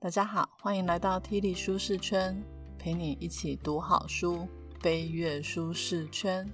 大家好，欢迎来到 T 力舒适圈，陪你一起读好书，飞跃舒适圈。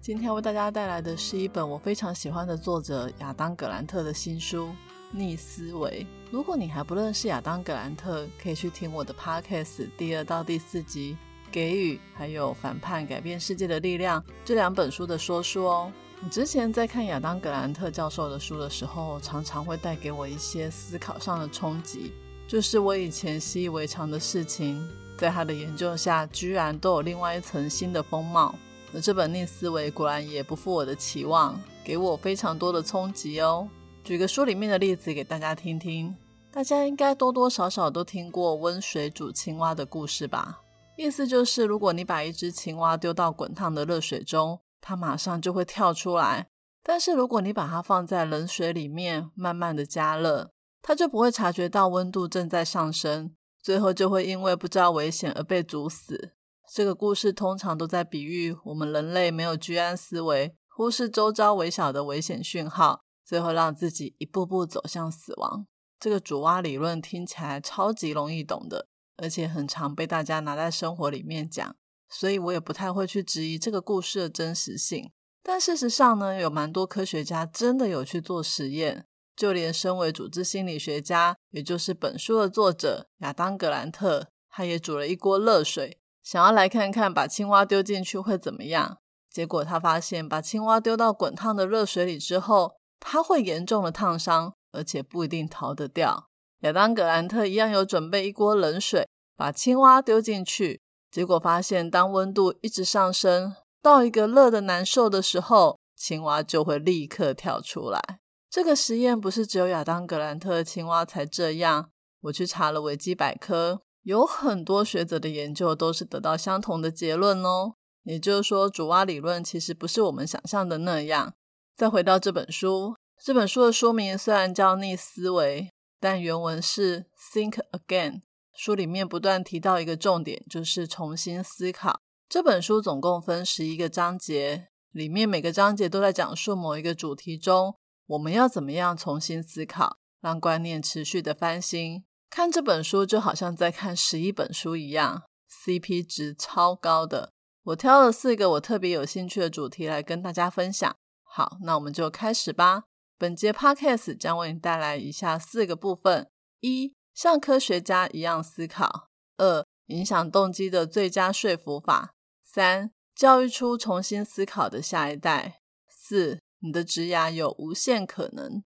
今天为大家带来的是一本我非常喜欢的作者亚当·格兰特的新书《逆思维》。如果你还不认识亚当·格兰特，可以去听我的 Podcast 第二到第四集《给予还有反叛改变世界的力量》这两本书的说书哦。你之前在看亚当·格兰特教授的书的时候，常常会带给我一些思考上的冲击，就是我以前习以为常的事情，在他的研究下，居然都有另外一层新的风貌。而这本逆思维果然也不负我的期望，给我非常多的冲击哦。举个书里面的例子给大家听听，大家应该多多少少都听过温水煮青蛙的故事吧？意思就是，如果你把一只青蛙丢到滚烫的热水中，它马上就会跳出来，但是如果你把它放在冷水里面，慢慢的加热，它就不会察觉到温度正在上升，最后就会因为不知道危险而被煮死。这个故事通常都在比喻我们人类没有居安思危，忽视周遭微小的危险讯号，最后让自己一步步走向死亡。这个煮蛙理论听起来超级容易懂的，而且很常被大家拿在生活里面讲。所以我也不太会去质疑这个故事的真实性，但事实上呢，有蛮多科学家真的有去做实验，就连身为组织心理学家，也就是本书的作者亚当·格兰特，他也煮了一锅热水，想要来看看把青蛙丢进去会怎么样。结果他发现，把青蛙丢到滚烫的热水里之后，它会严重的烫伤，而且不一定逃得掉。亚当·格兰特一样有准备一锅冷水，把青蛙丢进去。结果发现，当温度一直上升到一个热的难受的时候，青蛙就会立刻跳出来。这个实验不是只有亚当·格兰特青蛙才这样。我去查了维基百科，有很多学者的研究都是得到相同的结论哦。也就是说，主蛙理论其实不是我们想象的那样。再回到这本书，这本书的书名虽然叫《逆思维》，但原文是 “Think Again”。书里面不断提到一个重点，就是重新思考。这本书总共分十一个章节，里面每个章节都在讲述某一个主题中，我们要怎么样重新思考，让观念持续的翻新。看这本书就好像在看十一本书一样，CP 值超高的。我挑了四个我特别有兴趣的主题来跟大家分享。好，那我们就开始吧。本节 Podcast 将为你带来以下四个部分：一。像科学家一样思考。二、影响动机的最佳说服法。三、教育出重新思考的下一代。四、你的职涯有无限可能。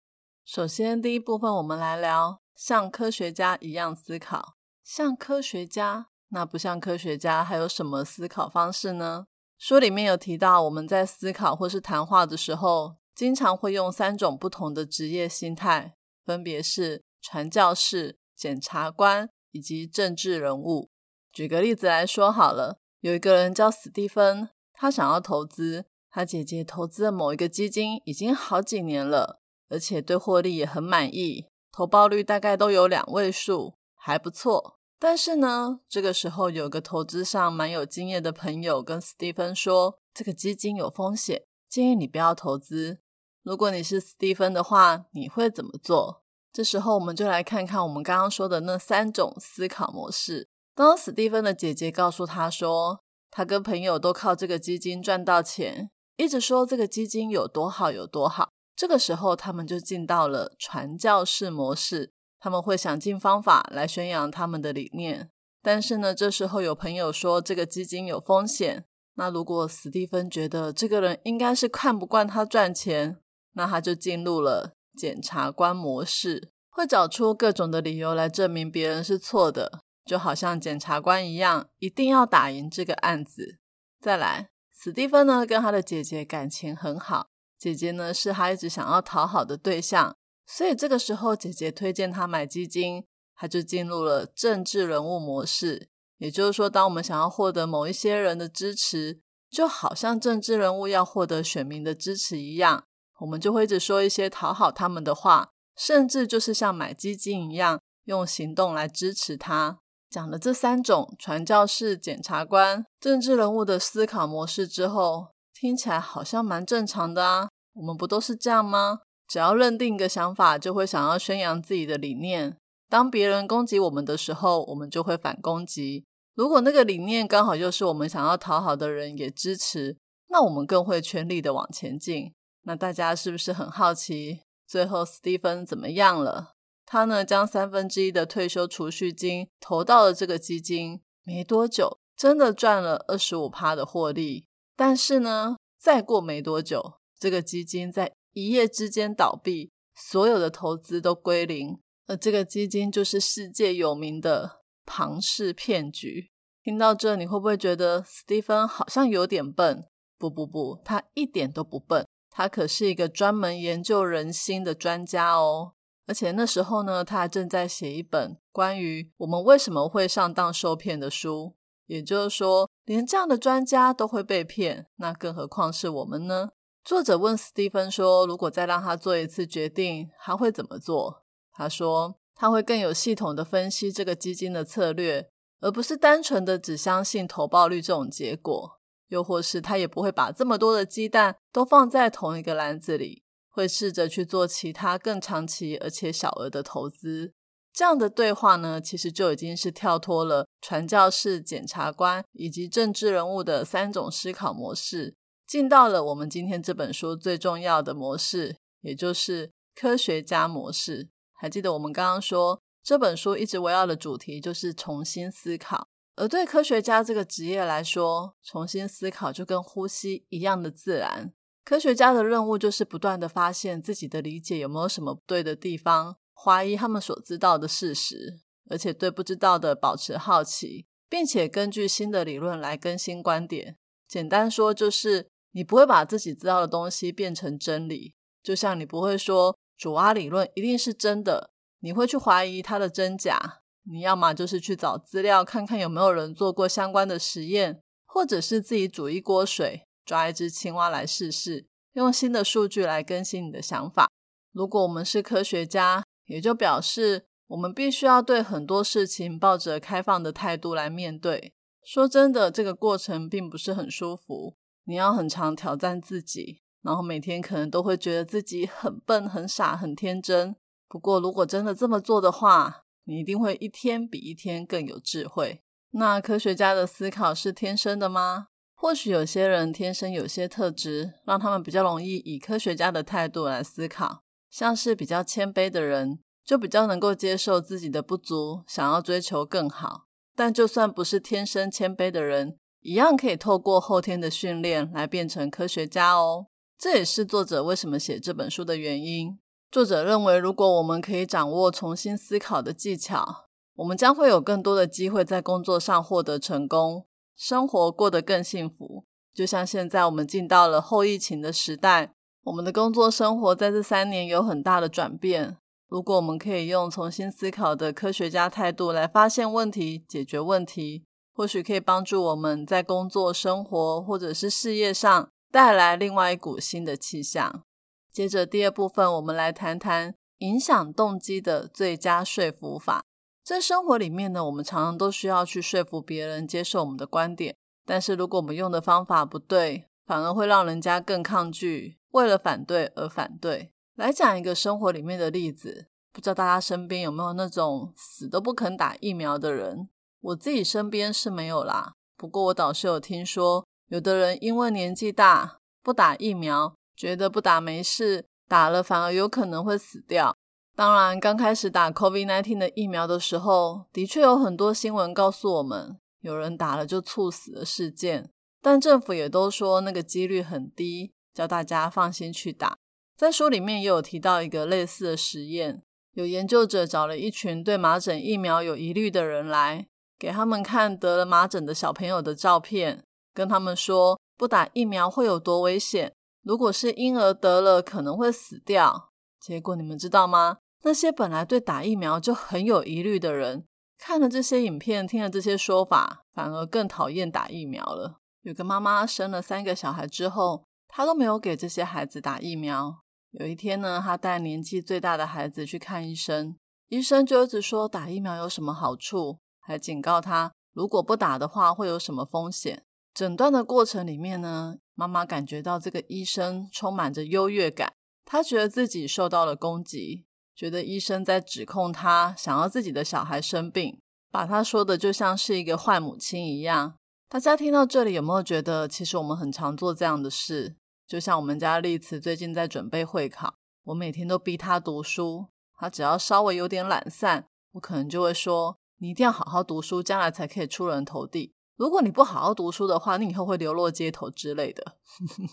首先，第一部分我们来聊像科学家一样思考。像科学家，那不像科学家还有什么思考方式呢？书里面有提到，我们在思考或是谈话的时候，经常会用三种不同的职业心态，分别是传教士。检察官以及政治人物。举个例子来说好了，有一个人叫史蒂芬，他想要投资，他姐姐投资的某一个基金已经好几年了，而且对获利也很满意，投报率大概都有两位数，还不错。但是呢，这个时候有个投资上蛮有经验的朋友跟斯蒂芬说，这个基金有风险，建议你不要投资。如果你是斯蒂芬的话，你会怎么做？这时候，我们就来看看我们刚刚说的那三种思考模式。当斯蒂芬的姐姐告诉他说，他跟朋友都靠这个基金赚到钱，一直说这个基金有多好有多好。这个时候，他们就进到了传教士模式，他们会想尽方法来宣扬他们的理念。但是呢，这时候有朋友说这个基金有风险，那如果史蒂芬觉得这个人应该是看不惯他赚钱，那他就进入了。检察官模式会找出各种的理由来证明别人是错的，就好像检察官一样，一定要打赢这个案子。再来，史蒂芬呢跟他的姐姐感情很好，姐姐呢是他一直想要讨好的对象，所以这个时候姐姐推荐他买基金，他就进入了政治人物模式。也就是说，当我们想要获得某一些人的支持，就好像政治人物要获得选民的支持一样。我们就会一直说一些讨好他们的话，甚至就是像买基金一样，用行动来支持他。讲了这三种传教士、检察官、政治人物的思考模式之后，听起来好像蛮正常的啊。我们不都是这样吗？只要认定一个想法，就会想要宣扬自己的理念。当别人攻击我们的时候，我们就会反攻击。如果那个理念刚好又是我们想要讨好的人也支持，那我们更会全力的往前进。那大家是不是很好奇，最后斯蒂芬怎么样了？他呢，将三分之一的退休储蓄金投到了这个基金，没多久，真的赚了二十五趴的获利。但是呢，再过没多久，这个基金在一夜之间倒闭，所有的投资都归零。而这个基金就是世界有名的庞氏骗局。听到这，你会不会觉得史蒂芬好像有点笨？不不不，他一点都不笨，他可是一个专门研究人心的专家哦。而且那时候呢，他还正在写一本关于我们为什么会上当受骗的书。也就是说，连这样的专家都会被骗，那更何况是我们呢？作者问斯蒂芬说：“如果再让他做一次决定，他会怎么做？”他说：“他会更有系统的分析这个基金的策略，而不是单纯的只相信投报率这种结果。又或是他也不会把这么多的鸡蛋都放在同一个篮子里。”会试着去做其他更长期而且小额的投资，这样的对话呢，其实就已经是跳脱了传教士、检察官以及政治人物的三种思考模式，进到了我们今天这本书最重要的模式，也就是科学家模式。还记得我们刚刚说，这本书一直围绕的主题就是重新思考，而对科学家这个职业来说，重新思考就跟呼吸一样的自然。科学家的任务就是不断的发现自己的理解有没有什么不对的地方，怀疑他们所知道的事实，而且对不知道的保持好奇，并且根据新的理论来更新观点。简单说，就是你不会把自己知道的东西变成真理，就像你不会说主蛙理论一定是真的，你会去怀疑它的真假。你要么就是去找资料，看看有没有人做过相关的实验，或者是自己煮一锅水。抓一只青蛙来试试，用新的数据来更新你的想法。如果我们是科学家，也就表示我们必须要对很多事情抱着开放的态度来面对。说真的，这个过程并不是很舒服。你要很常挑战自己，然后每天可能都会觉得自己很笨、很傻、很天真。不过，如果真的这么做的话，你一定会一天比一天更有智慧。那科学家的思考是天生的吗？或许有些人天生有些特质，让他们比较容易以科学家的态度来思考。像是比较谦卑的人，就比较能够接受自己的不足，想要追求更好。但就算不是天生谦卑的人，一样可以透过后天的训练来变成科学家哦。这也是作者为什么写这本书的原因。作者认为，如果我们可以掌握重新思考的技巧，我们将会有更多的机会在工作上获得成功。生活过得更幸福，就像现在我们进到了后疫情的时代，我们的工作生活在这三年有很大的转变。如果我们可以用重新思考的科学家态度来发现问题、解决问题，或许可以帮助我们在工作、生活或者是事业上带来另外一股新的气象。接着第二部分，我们来谈谈影响动机的最佳说服法。在生活里面呢，我们常常都需要去说服别人接受我们的观点。但是如果我们用的方法不对，反而会让人家更抗拒，为了反对而反对。来讲一个生活里面的例子，不知道大家身边有没有那种死都不肯打疫苗的人？我自己身边是没有啦。不过我倒是有听说，有的人因为年纪大不打疫苗，觉得不打没事，打了反而有可能会死掉。当然，刚开始打 COVID-19 的疫苗的时候，的确有很多新闻告诉我们有人打了就猝死的事件，但政府也都说那个几率很低，叫大家放心去打。在书里面也有提到一个类似的实验，有研究者找了一群对麻疹疫苗有疑虑的人来，给他们看得了麻疹的小朋友的照片，跟他们说不打疫苗会有多危险，如果是婴儿得了可能会死掉。结果你们知道吗？那些本来对打疫苗就很有疑虑的人，看了这些影片，听了这些说法，反而更讨厌打疫苗了。有个妈妈生了三个小孩之后，她都没有给这些孩子打疫苗。有一天呢，她带年纪最大的孩子去看医生，医生就一直说打疫苗有什么好处，还警告他如果不打的话会有什么风险。诊断的过程里面呢，妈妈感觉到这个医生充满着优越感，她觉得自己受到了攻击。觉得医生在指控他，想要自己的小孩生病，把他说的就像是一个坏母亲一样。大家听到这里有没有觉得，其实我们很常做这样的事？就像我们家丽慈最近在准备会考，我每天都逼他读书，他只要稍微有点懒散，我可能就会说：“你一定要好好读书，将来才可以出人头地。如果你不好好读书的话，你以后会流落街头之类的。”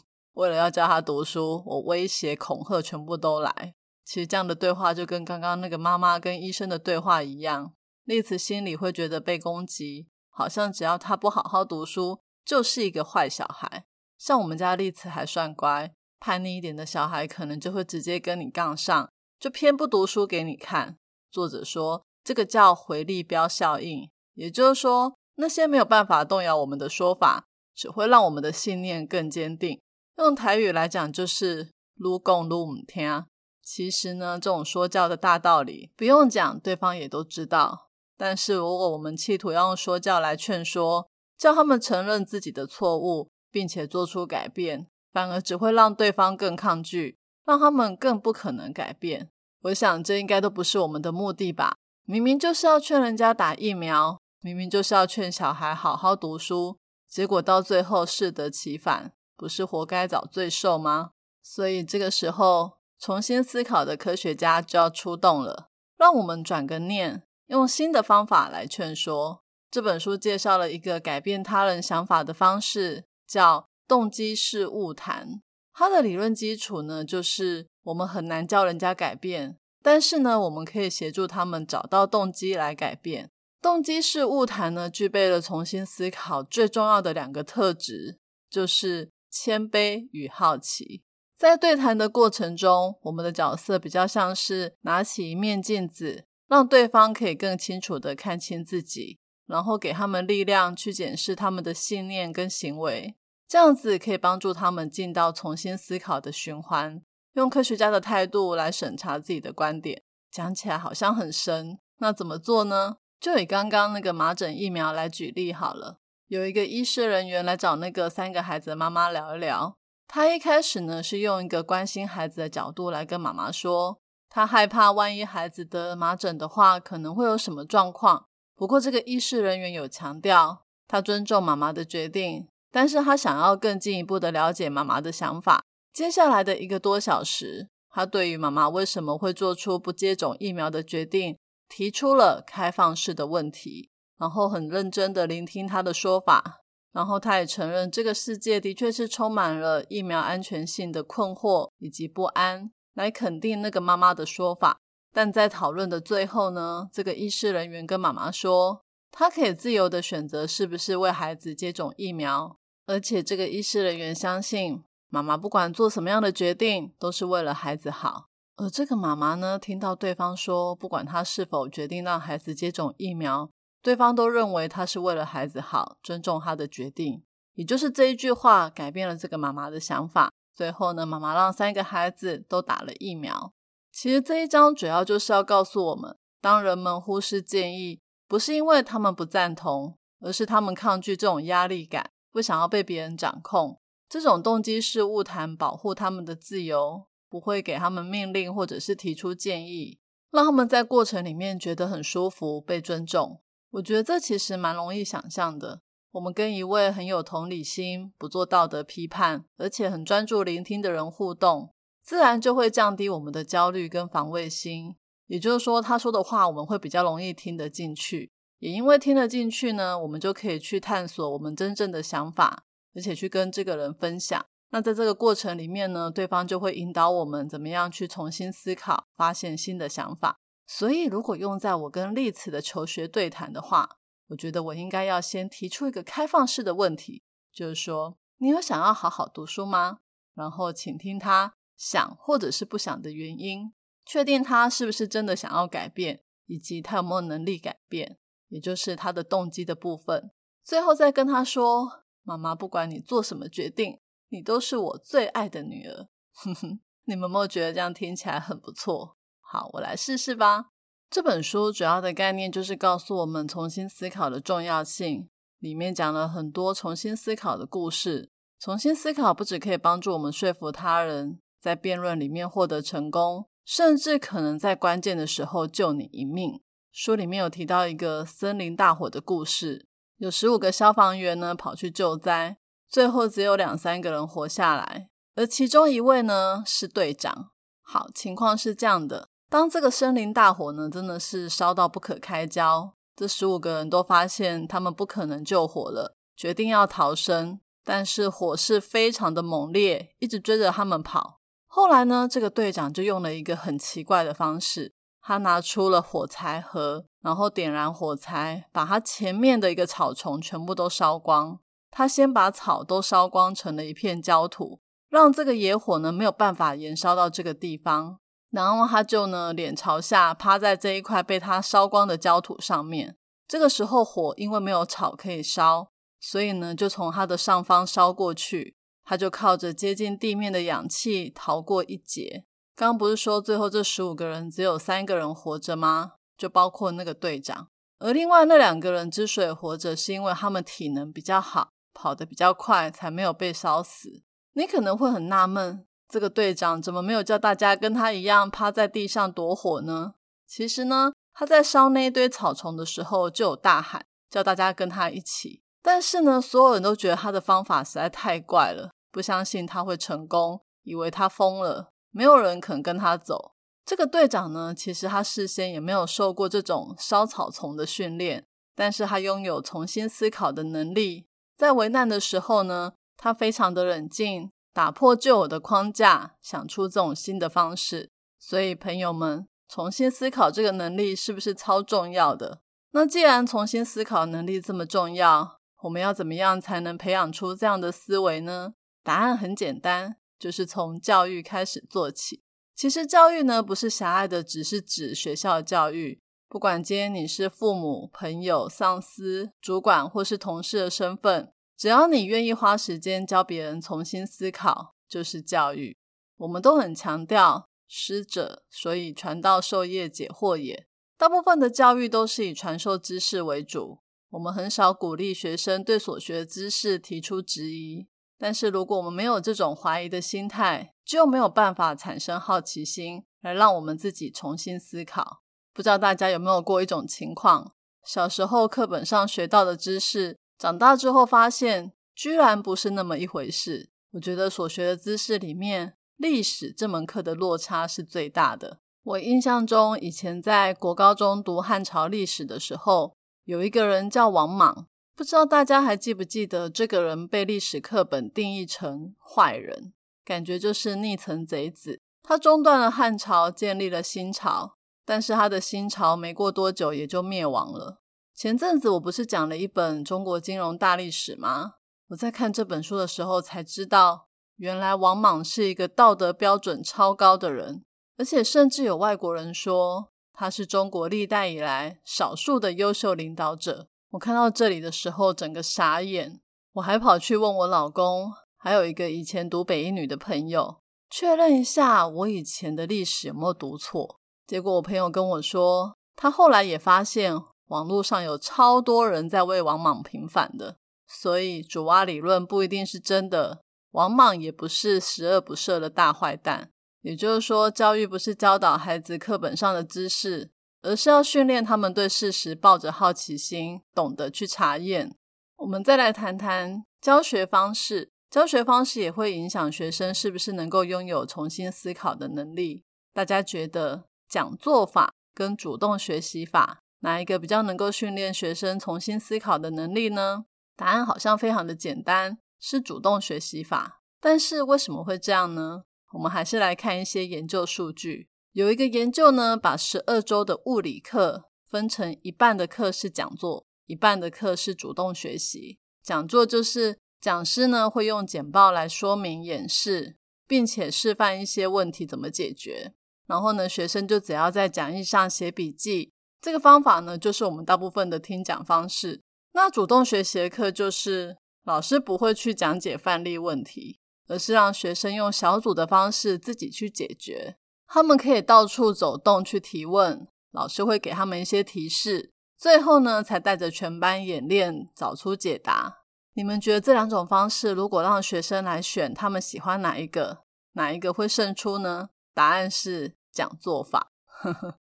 为了要教他读书，我威胁、恐吓全部都来。其实这样的对话就跟刚刚那个妈妈跟医生的对话一样，丽慈心里会觉得被攻击，好像只要他不好好读书，就是一个坏小孩。像我们家丽慈还算乖，叛逆一点的小孩可能就会直接跟你杠上，就偏不读书给你看。作者说，这个叫回力标效应，也就是说，那些没有办法动摇我们的说法，只会让我们的信念更坚定。用台语来讲就是“撸共撸唔听”。其实呢，这种说教的大道理不用讲，对方也都知道。但是如果我们企图要用说教来劝说，叫他们承认自己的错误，并且做出改变，反而只会让对方更抗拒，让他们更不可能改变。我想这应该都不是我们的目的吧？明明就是要劝人家打疫苗，明明就是要劝小孩好好读书，结果到最后适得其反。不是活该遭罪受吗？所以这个时候，重新思考的科学家就要出动了，让我们转个念，用新的方法来劝说。这本书介绍了一个改变他人想法的方式，叫动机式误谈。它的理论基础呢，就是我们很难教人家改变，但是呢，我们可以协助他们找到动机来改变。动机式误谈呢，具备了重新思考最重要的两个特质，就是。谦卑与好奇，在对谈的过程中，我们的角色比较像是拿起一面镜子，让对方可以更清楚的看清自己，然后给他们力量去检视他们的信念跟行为，这样子可以帮助他们进到重新思考的循环，用科学家的态度来审查自己的观点。讲起来好像很深，那怎么做呢？就以刚刚那个麻疹疫苗来举例好了。有一个医师人员来找那个三个孩子的妈妈聊一聊。他一开始呢是用一个关心孩子的角度来跟妈妈说，他害怕万一孩子得麻疹的话，可能会有什么状况。不过这个医师人员有强调，他尊重妈妈的决定，但是他想要更进一步的了解妈妈的想法。接下来的一个多小时，他对于妈妈为什么会做出不接种疫苗的决定，提出了开放式的问题。然后很认真的聆听他的说法，然后他也承认这个世界的确是充满了疫苗安全性的困惑以及不安，来肯定那个妈妈的说法。但在讨论的最后呢，这个医师人员跟妈妈说，他可以自由的选择是不是为孩子接种疫苗，而且这个医师人员相信妈妈不管做什么样的决定都是为了孩子好。而这个妈妈呢，听到对方说，不管他是否决定让孩子接种疫苗。对方都认为他是为了孩子好，尊重他的决定，也就是这一句话改变了这个妈妈的想法。最后呢，妈妈让三个孩子都打了疫苗。其实这一章主要就是要告诉我们，当人们忽视建议，不是因为他们不赞同，而是他们抗拒这种压力感，不想要被别人掌控。这种动机是误谈保护他们的自由，不会给他们命令或者是提出建议，让他们在过程里面觉得很舒服，被尊重。我觉得这其实蛮容易想象的。我们跟一位很有同理心、不做道德批判，而且很专注聆听的人互动，自然就会降低我们的焦虑跟防卫心。也就是说，他说的话我们会比较容易听得进去。也因为听得进去呢，我们就可以去探索我们真正的想法，而且去跟这个人分享。那在这个过程里面呢，对方就会引导我们怎么样去重新思考，发现新的想法。所以，如果用在我跟丽慈的求学对谈的话，我觉得我应该要先提出一个开放式的问题，就是说，你有想要好好读书吗？然后，请听他想或者是不想的原因，确定他是不是真的想要改变，以及他有没有能力改变，也就是他的动机的部分。最后再跟他说：“妈妈，不管你做什么决定，你都是我最爱的女儿。”哼哼，你们有没有觉得这样听起来很不错？好，我来试试吧。这本书主要的概念就是告诉我们重新思考的重要性。里面讲了很多重新思考的故事。重新思考不只可以帮助我们说服他人，在辩论里面获得成功，甚至可能在关键的时候救你一命。书里面有提到一个森林大火的故事，有十五个消防员呢跑去救灾，最后只有两三个人活下来，而其中一位呢是队长。好，情况是这样的，当这个森林大火呢真的是烧到不可开交，这十五个人都发现他们不可能救火了，决定要逃生，但是火势非常的猛烈，一直追着他们跑。后来呢，这个队长就用了一个很奇怪的方式。他拿出了火柴盒，然后点燃火柴，把他前面的一个草丛全部都烧光。他先把草都烧光，成了一片焦土，让这个野火呢没有办法延烧到这个地方。然后他就呢脸朝下趴在这一块被他烧光的焦土上面。这个时候火因为没有草可以烧，所以呢就从他的上方烧过去。他就靠着接近地面的氧气逃过一劫。刚刚不是说最后这十五个人只有三个人活着吗？就包括那个队长，而另外那两个人之所以活着，是因为他们体能比较好，跑得比较快，才没有被烧死。你可能会很纳闷，这个队长怎么没有叫大家跟他一样趴在地上躲火呢？其实呢，他在烧那一堆草丛的时候就有大喊，叫大家跟他一起。但是呢，所有人都觉得他的方法实在太怪了，不相信他会成功，以为他疯了。没有人肯跟他走。这个队长呢，其实他事先也没有受过这种烧草丛的训练，但是他拥有重新思考的能力。在危难的时候呢，他非常的冷静，打破旧有的框架，想出这种新的方式。所以，朋友们，重新思考这个能力是不是超重要的？那既然重新思考能力这么重要，我们要怎么样才能培养出这样的思维呢？答案很简单。就是从教育开始做起。其实教育呢，不是狭隘的，只是指学校教育。不管今天你是父母、朋友、上司、主管或是同事的身份，只要你愿意花时间教别人重新思考，就是教育。我们都很强调师者，所以传道授业解惑也。大部分的教育都是以传授知识为主，我们很少鼓励学生对所学知识提出质疑。但是，如果我们没有这种怀疑的心态，就没有办法产生好奇心，来让我们自己重新思考。不知道大家有没有过一种情况：小时候课本上学到的知识，长大之后发现居然不是那么一回事。我觉得所学的知识里面，历史这门课的落差是最大的。我印象中，以前在国高中读汉朝历史的时候，有一个人叫王莽。不知道大家还记不记得，这个人被历史课本定义成坏人，感觉就是逆臣贼子。他中断了汉朝，建立了新朝，但是他的新朝没过多久也就灭亡了。前阵子我不是讲了一本中国金融大历史吗？我在看这本书的时候才知道，原来王莽是一个道德标准超高的人，而且甚至有外国人说他是中国历代以来少数的优秀领导者。我看到这里的时候，整个傻眼。我还跑去问我老公，还有一个以前读北一女的朋友，确认一下我以前的历史有没有读错。结果我朋友跟我说，他后来也发现网络上有超多人在为王莽平反的，所以主蛙理论不一定是真的。王莽也不是十恶不赦的大坏蛋。也就是说，教育不是教导孩子课本上的知识。而是要训练他们对事实抱着好奇心，懂得去查验。我们再来谈谈教学方式，教学方式也会影响学生是不是能够拥有重新思考的能力。大家觉得讲座法跟主动学习法哪一个比较能够训练学生重新思考的能力呢？答案好像非常的简单，是主动学习法。但是为什么会这样呢？我们还是来看一些研究数据。有一个研究呢，把十二周的物理课分成一半的课是讲座，一半的课是主动学习。讲座就是讲师呢会用简报来说明演示，并且示范一些问题怎么解决。然后呢，学生就只要在讲义上写笔记。这个方法呢，就是我们大部分的听讲方式。那主动学习的课就是老师不会去讲解范例问题，而是让学生用小组的方式自己去解决。他们可以到处走动去提问，老师会给他们一些提示，最后呢才带着全班演练找出解答。你们觉得这两种方式，如果让学生来选，他们喜欢哪一个？哪一个会胜出呢？答案是讲做法。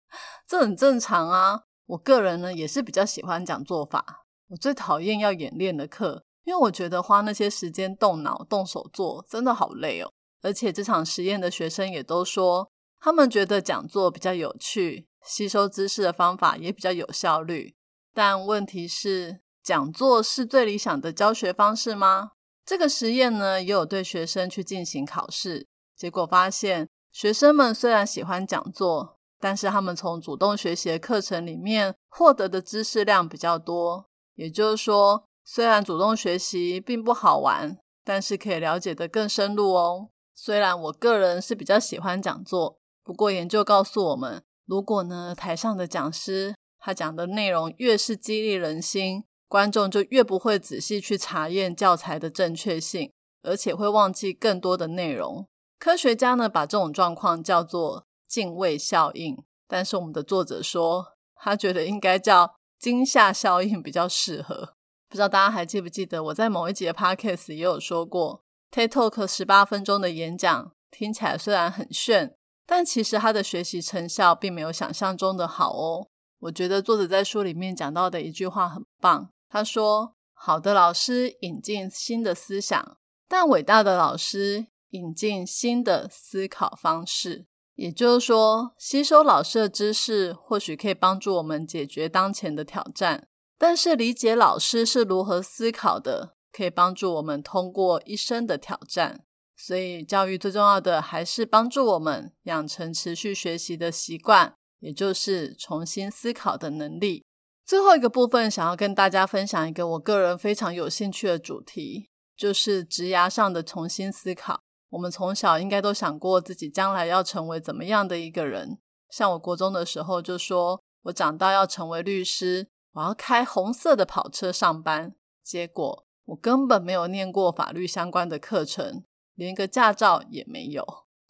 这很正常啊。我个人呢也是比较喜欢讲做法。我最讨厌要演练的课，因为我觉得花那些时间动脑、动手做真的好累哦。而且这场实验的学生也都说，他们觉得讲座比较有趣，吸收知识的方法也比较有效率。但问题是，讲座是最理想的教学方式吗？这个实验呢，也有对学生去进行考试，结果发现，学生们虽然喜欢讲座，但是他们从主动学习的课程里面获得的知识量比较多。也就是说，虽然主动学习并不好玩，但是可以了解的更深入哦。虽然我个人是比较喜欢讲座，不过研究告诉我们，如果呢台上的讲师他讲的内容越是激励人心，观众就越不会仔细去查验教材的正确性，而且会忘记更多的内容。科学家呢把这种状况叫做敬畏效应，但是我们的作者说，他觉得应该叫惊吓效应比较适合。不知道大家还记不记得我在某一集的 podcast 也有说过。TikTok 十八分钟的演讲听起来虽然很炫，但其实他的学习成效并没有想象中的好哦。我觉得作者在书里面讲到的一句话很棒，他说：“好的老师引进新的思想，但伟大的老师引进新的思考方式。”也就是说，吸收老师的知识或许可以帮助我们解决当前的挑战，但是理解老师是如何思考的。可以帮助我们通过一生的挑战，所以教育最重要的还是帮助我们养成持续学习的习惯，也就是重新思考的能力。最后一个部分，想要跟大家分享一个我个人非常有兴趣的主题，就是职涯上的重新思考。我们从小应该都想过自己将来要成为怎么样的一个人，像我国中的时候就说，我长大要成为律师，我要开红色的跑车上班，结果。我根本没有念过法律相关的课程，连个驾照也没有。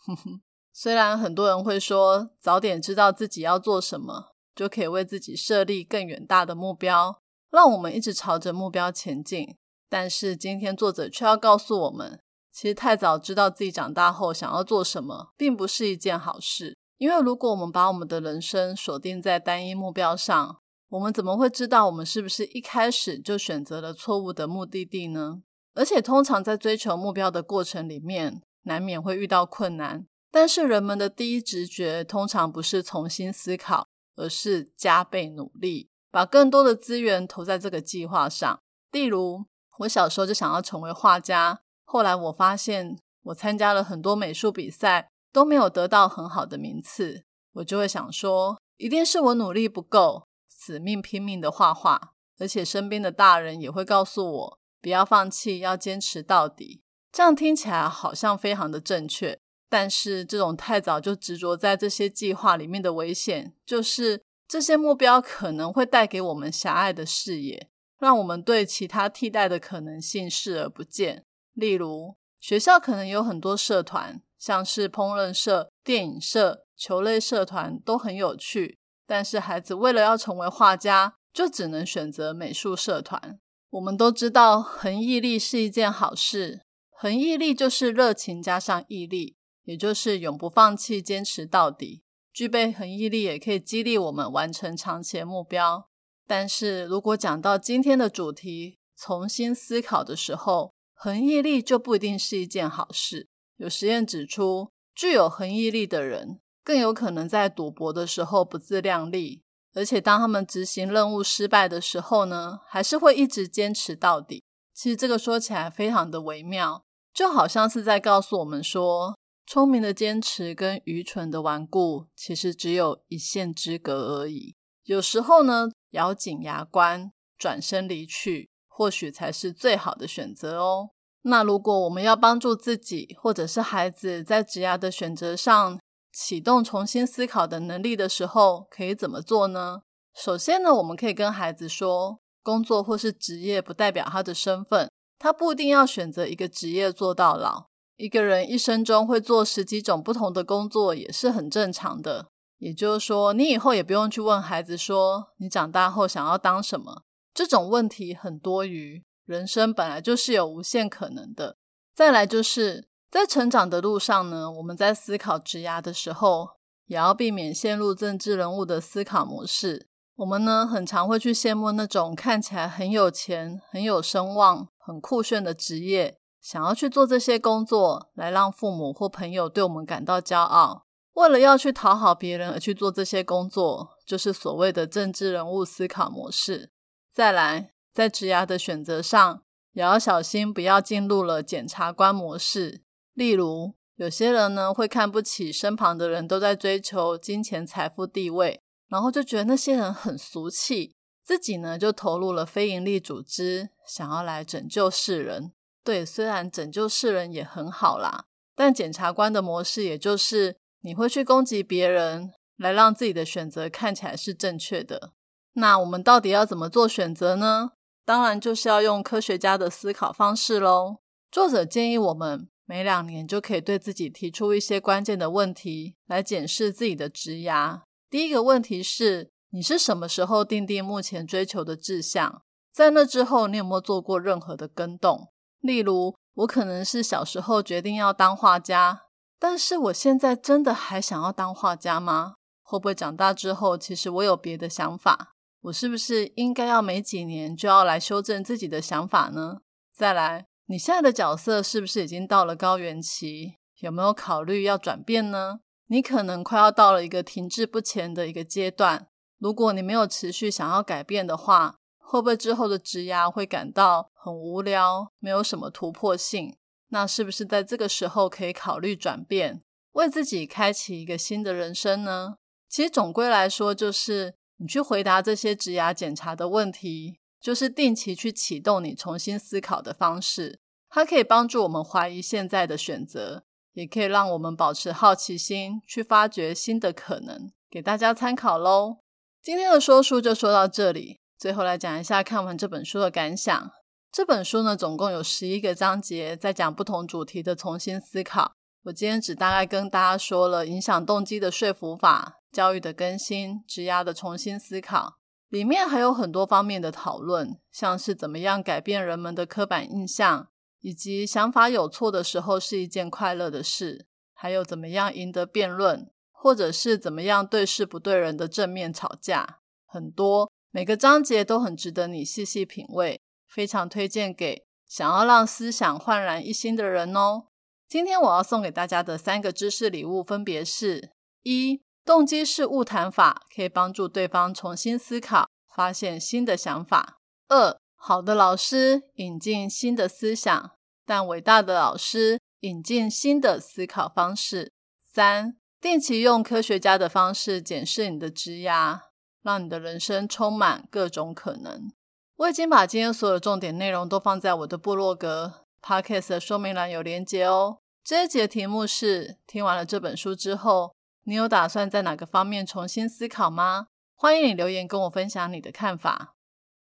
虽然很多人会说，早点知道自己要做什么，就可以为自己设立更远大的目标，让我们一直朝着目标前进。但是今天作者却要告诉我们，其实太早知道自己长大后想要做什么，并不是一件好事。因为如果我们把我们的人生锁定在单一目标上，我们怎么会知道我们是不是一开始就选择了错误的目的地呢？而且，通常在追求目标的过程里面，难免会遇到困难。但是，人们的第一直觉通常不是重新思考，而是加倍努力，把更多的资源投在这个计划上。例如，我小时候就想要成为画家，后来我发现我参加了很多美术比赛，都没有得到很好的名次，我就会想说，一定是我努力不够。死命拼命的画画，而且身边的大人也会告诉我不要放弃，要坚持到底。这样听起来好像非常的正确，但是这种太早就执着在这些计划里面的危险，就是这些目标可能会带给我们狭隘的视野，让我们对其他替代的可能性视而不见。例如，学校可能有很多社团，像是烹饪社、电影社、球类社团都很有趣。但是孩子为了要成为画家，就只能选择美术社团。我们都知道，恒毅力是一件好事。恒毅力就是热情加上毅力，也就是永不放弃、坚持到底。具备恒毅力也可以激励我们完成长期目标。但是如果讲到今天的主题，重新思考的时候，恒毅力就不一定是一件好事。有实验指出，具有恒毅力的人。更有可能在赌博的时候不自量力，而且当他们执行任务失败的时候呢，还是会一直坚持到底。其实这个说起来非常的微妙，就好像是在告诉我们说，聪明的坚持跟愚蠢的顽固其实只有一线之隔而已。有时候呢，咬紧牙关，转身离去，或许才是最好的选择哦。那如果我们要帮助自己或者是孩子在职涯的选择上，启动重新思考的能力的时候，可以怎么做呢？首先呢，我们可以跟孩子说，工作或是职业不代表他的身份，他不一定要选择一个职业做到老。一个人一生中会做十几种不同的工作，也是很正常的。也就是说，你以后也不用去问孩子说，你长大后想要当什么？这种问题很多余。人生本来就是有无限可能的。再来就是。在成长的路上呢，我们在思考职涯的时候，也要避免陷入政治人物的思考模式。我们呢，很常会去羡慕那种看起来很有钱、很有声望、很酷炫的职业，想要去做这些工作，来让父母或朋友对我们感到骄傲。为了要去讨好别人而去做这些工作，就是所谓的政治人物思考模式。再来，在职涯的选择上，也要小心，不要进入了检察官模式。例如，有些人呢会看不起身旁的人都在追求金钱、财富、地位，然后就觉得那些人很俗气，自己呢就投入了非营利组织，想要来拯救世人。对，虽然拯救世人也很好啦，但检察官的模式，也就是你会去攻击别人，来让自己的选择看起来是正确的。那我们到底要怎么做选择呢？当然就是要用科学家的思考方式喽。作者建议我们每两年就可以对自己提出一些关键的问题，来检视自己的职涯。第一个问题是：你是什么时候定定目前追求的志向？在那之后，你有没有做过任何的更动？例如，我可能是小时候决定要当画家，但是我现在真的还想要当画家吗？会不会长大之后，其实我有别的想法？我是不是应该要每几年就要来修正自己的想法呢？再来，你现在的角色是不是已经到了高原期？有没有考虑要转变呢？你可能快要到了一个停滞不前的一个阶段。如果你没有持续想要改变的话，会不会之后的职涯会感到很无聊，没有什么突破性？那是不是在这个时候可以考虑转变，为自己开启一个新的人生呢？其实总归来说，就是。你去回答这些职牙检查的问题，就是定期去启动你重新思考的方式。它可以帮助我们怀疑现在的选择，也可以让我们保持好奇心，去发掘新的可能。给大家参考喽。今天的说书就说到这里，最后来讲一下看完这本书的感想。这本书呢，总共有十一个章节，在讲不同主题的重新思考。我今天只大概跟大家说了影响动机的说服法。教育的更新、职涯的重新思考，里面还有很多方面的讨论，像是怎么样改变人们的刻板印象，以及想法有错的时候是一件快乐的事，还有怎么样赢得辩论，或者是怎么样对事不对人的正面吵架，很多每个章节都很值得你细细品味，非常推荐给想要让思想焕然一新的人哦。今天我要送给大家的三个知识礼物分别是：一。动机式误谈法可以帮助对方重新思考，发现新的想法。二，好的老师引进新的思想，但伟大的老师引进新的思考方式。三，定期用科学家的方式检视你的职涯，让你的人生充满各种可能。我已经把今天所有重点内容都放在我的部落格 Podcast 的说明栏有连结哦。这一节题目是：听完了这本书之后。你有打算在哪个方面重新思考吗？欢迎你留言跟我分享你的看法。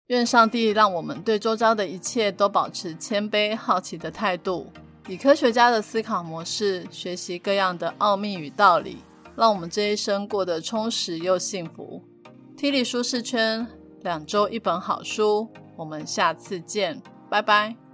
愿上帝让我们对周遭的一切都保持谦卑好奇的态度，以科学家的思考模式学习各样的奥秘与道理，让我们这一生过得充实又幸福。T 力舒适圈，两周一本好书，我们下次见，拜拜。